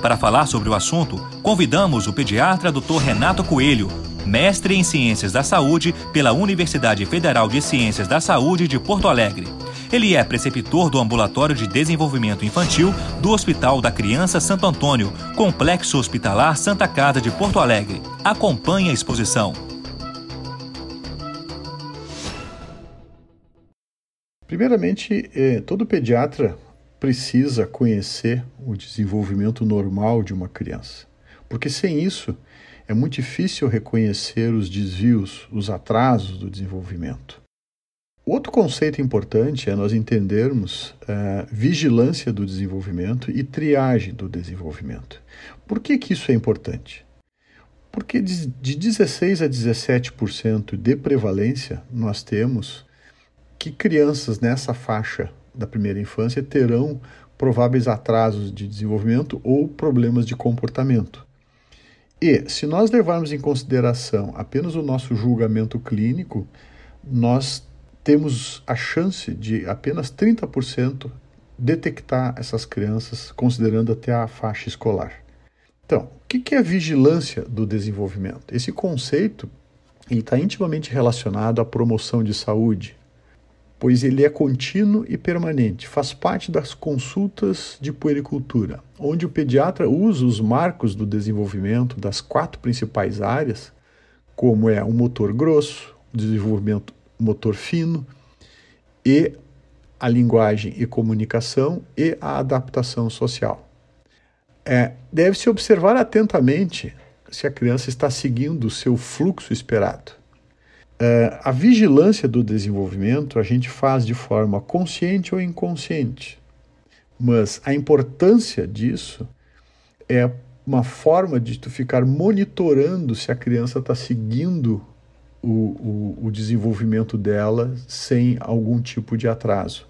para falar sobre o assunto, convidamos o pediatra Dr. Renato Coelho, mestre em Ciências da Saúde pela Universidade Federal de Ciências da Saúde de Porto Alegre. Ele é preceptor do Ambulatório de Desenvolvimento Infantil do Hospital da Criança Santo Antônio, Complexo Hospitalar Santa Casa de Porto Alegre. Acompanhe a exposição. Primeiramente, eh, todo pediatra precisa conhecer o desenvolvimento normal de uma criança. Porque sem isso, é muito difícil reconhecer os desvios, os atrasos do desenvolvimento. Outro conceito importante é nós entendermos uh, vigilância do desenvolvimento e triagem do desenvolvimento. Por que, que isso é importante? Porque de, de 16 a 17% de prevalência nós temos que crianças nessa faixa da primeira infância terão prováveis atrasos de desenvolvimento ou problemas de comportamento. E, se nós levarmos em consideração apenas o nosso julgamento clínico, nós temos a chance de apenas 30% detectar essas crianças, considerando até a faixa escolar. Então, o que é vigilância do desenvolvimento? Esse conceito está intimamente relacionado à promoção de saúde, pois ele é contínuo e permanente. Faz parte das consultas de puericultura, onde o pediatra usa os marcos do desenvolvimento das quatro principais áreas, como é o motor grosso, o desenvolvimento motor fino e a linguagem e comunicação e a adaptação social. É, Deve-se observar atentamente se a criança está seguindo o seu fluxo esperado. Uh, a vigilância do desenvolvimento a gente faz de forma consciente ou inconsciente, mas a importância disso é uma forma de tu ficar monitorando se a criança está seguindo o, o, o, desenvolvimento dela sem algum tipo de atraso.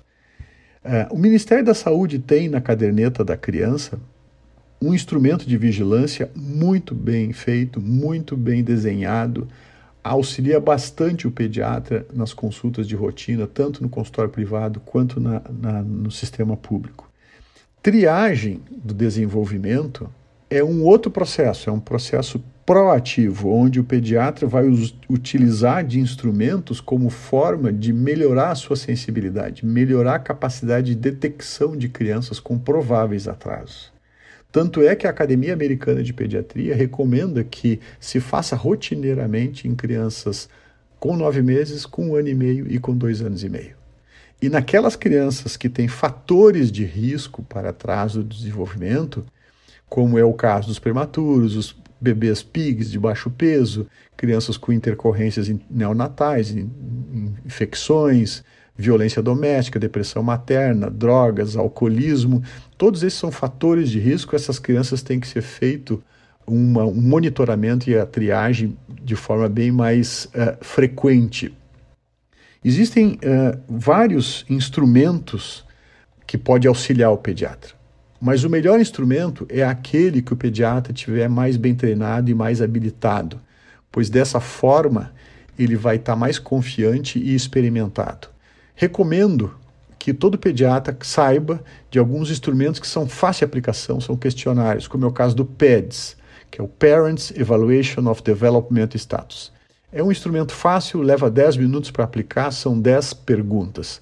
Uh, o Ministério da Saúde tem na caderneta da criança um instrumento de vigilância muito bem feito, muito bem desenhado, auxilia bastante o pediatra nas consultas de rotina, tanto no consultório privado quanto na, na, no sistema público. Triagem do desenvolvimento é um outro processo, é um processo proativo, onde o pediatra vai utilizar de instrumentos como forma de melhorar a sua sensibilidade, melhorar a capacidade de detecção de crianças com prováveis atrasos. Tanto é que a Academia Americana de Pediatria recomenda que se faça rotineiramente em crianças com nove meses, com um ano e meio e com dois anos e meio. E naquelas crianças que têm fatores de risco para atraso do desenvolvimento, como é o caso dos prematuros, os bebês pigs de baixo peso, crianças com intercorrências neonatais, infecções, violência doméstica, depressão materna, drogas, alcoolismo, todos esses são fatores de risco. Essas crianças têm que ser feito uma, um monitoramento e a triagem de forma bem mais uh, frequente. Existem uh, vários instrumentos que pode auxiliar o pediatra, mas o melhor instrumento é aquele que o pediatra tiver mais bem treinado e mais habilitado, pois dessa forma ele vai estar mais confiante e experimentado. Recomendo que todo pediatra saiba de alguns instrumentos que são fácil de aplicação, são questionários, como é o caso do PEDS, que é o Parents Evaluation of Development Status. É um instrumento fácil, leva 10 minutos para aplicar, são 10 perguntas.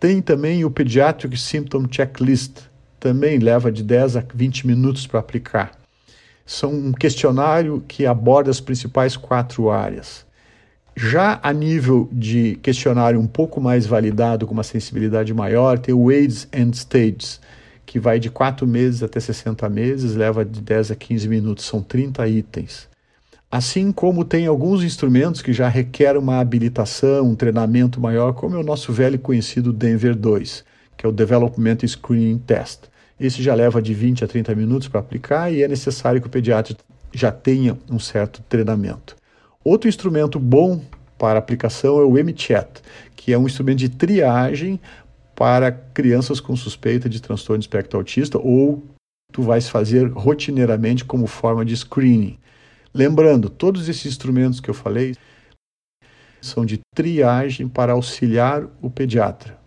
Tem também o Pediatric Symptom Checklist, também leva de 10 a 20 minutos para aplicar. São um questionário que aborda as principais quatro áreas. Já a nível de questionário um pouco mais validado, com uma sensibilidade maior, tem o AIDS and Stages, que vai de 4 meses até 60 meses, leva de 10 a 15 minutos, são 30 itens. Assim como tem alguns instrumentos que já requerem uma habilitação, um treinamento maior, como é o nosso velho conhecido Denver 2, que é o Development Screening Test. Esse já leva de 20 a 30 minutos para aplicar e é necessário que o pediatra já tenha um certo treinamento. Outro instrumento bom para aplicação é o MChat, que é um instrumento de triagem para crianças com suspeita de transtorno de espectro autista ou tu vais fazer rotineiramente como forma de screening. Lembrando, todos esses instrumentos que eu falei são de triagem para auxiliar o pediatra.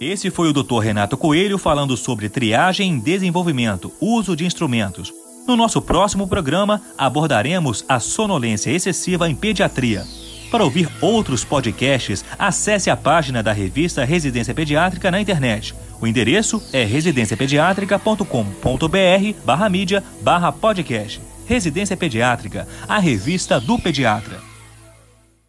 Esse foi o Dr. Renato Coelho falando sobre triagem em desenvolvimento, uso de instrumentos. No nosso próximo programa, abordaremos a sonolência excessiva em pediatria. Para ouvir outros podcasts, acesse a página da revista Residência Pediátrica na internet. O endereço é residenciapediatrica.com.br barra mídia barra podcast. Residência Pediátrica, a revista do pediatra.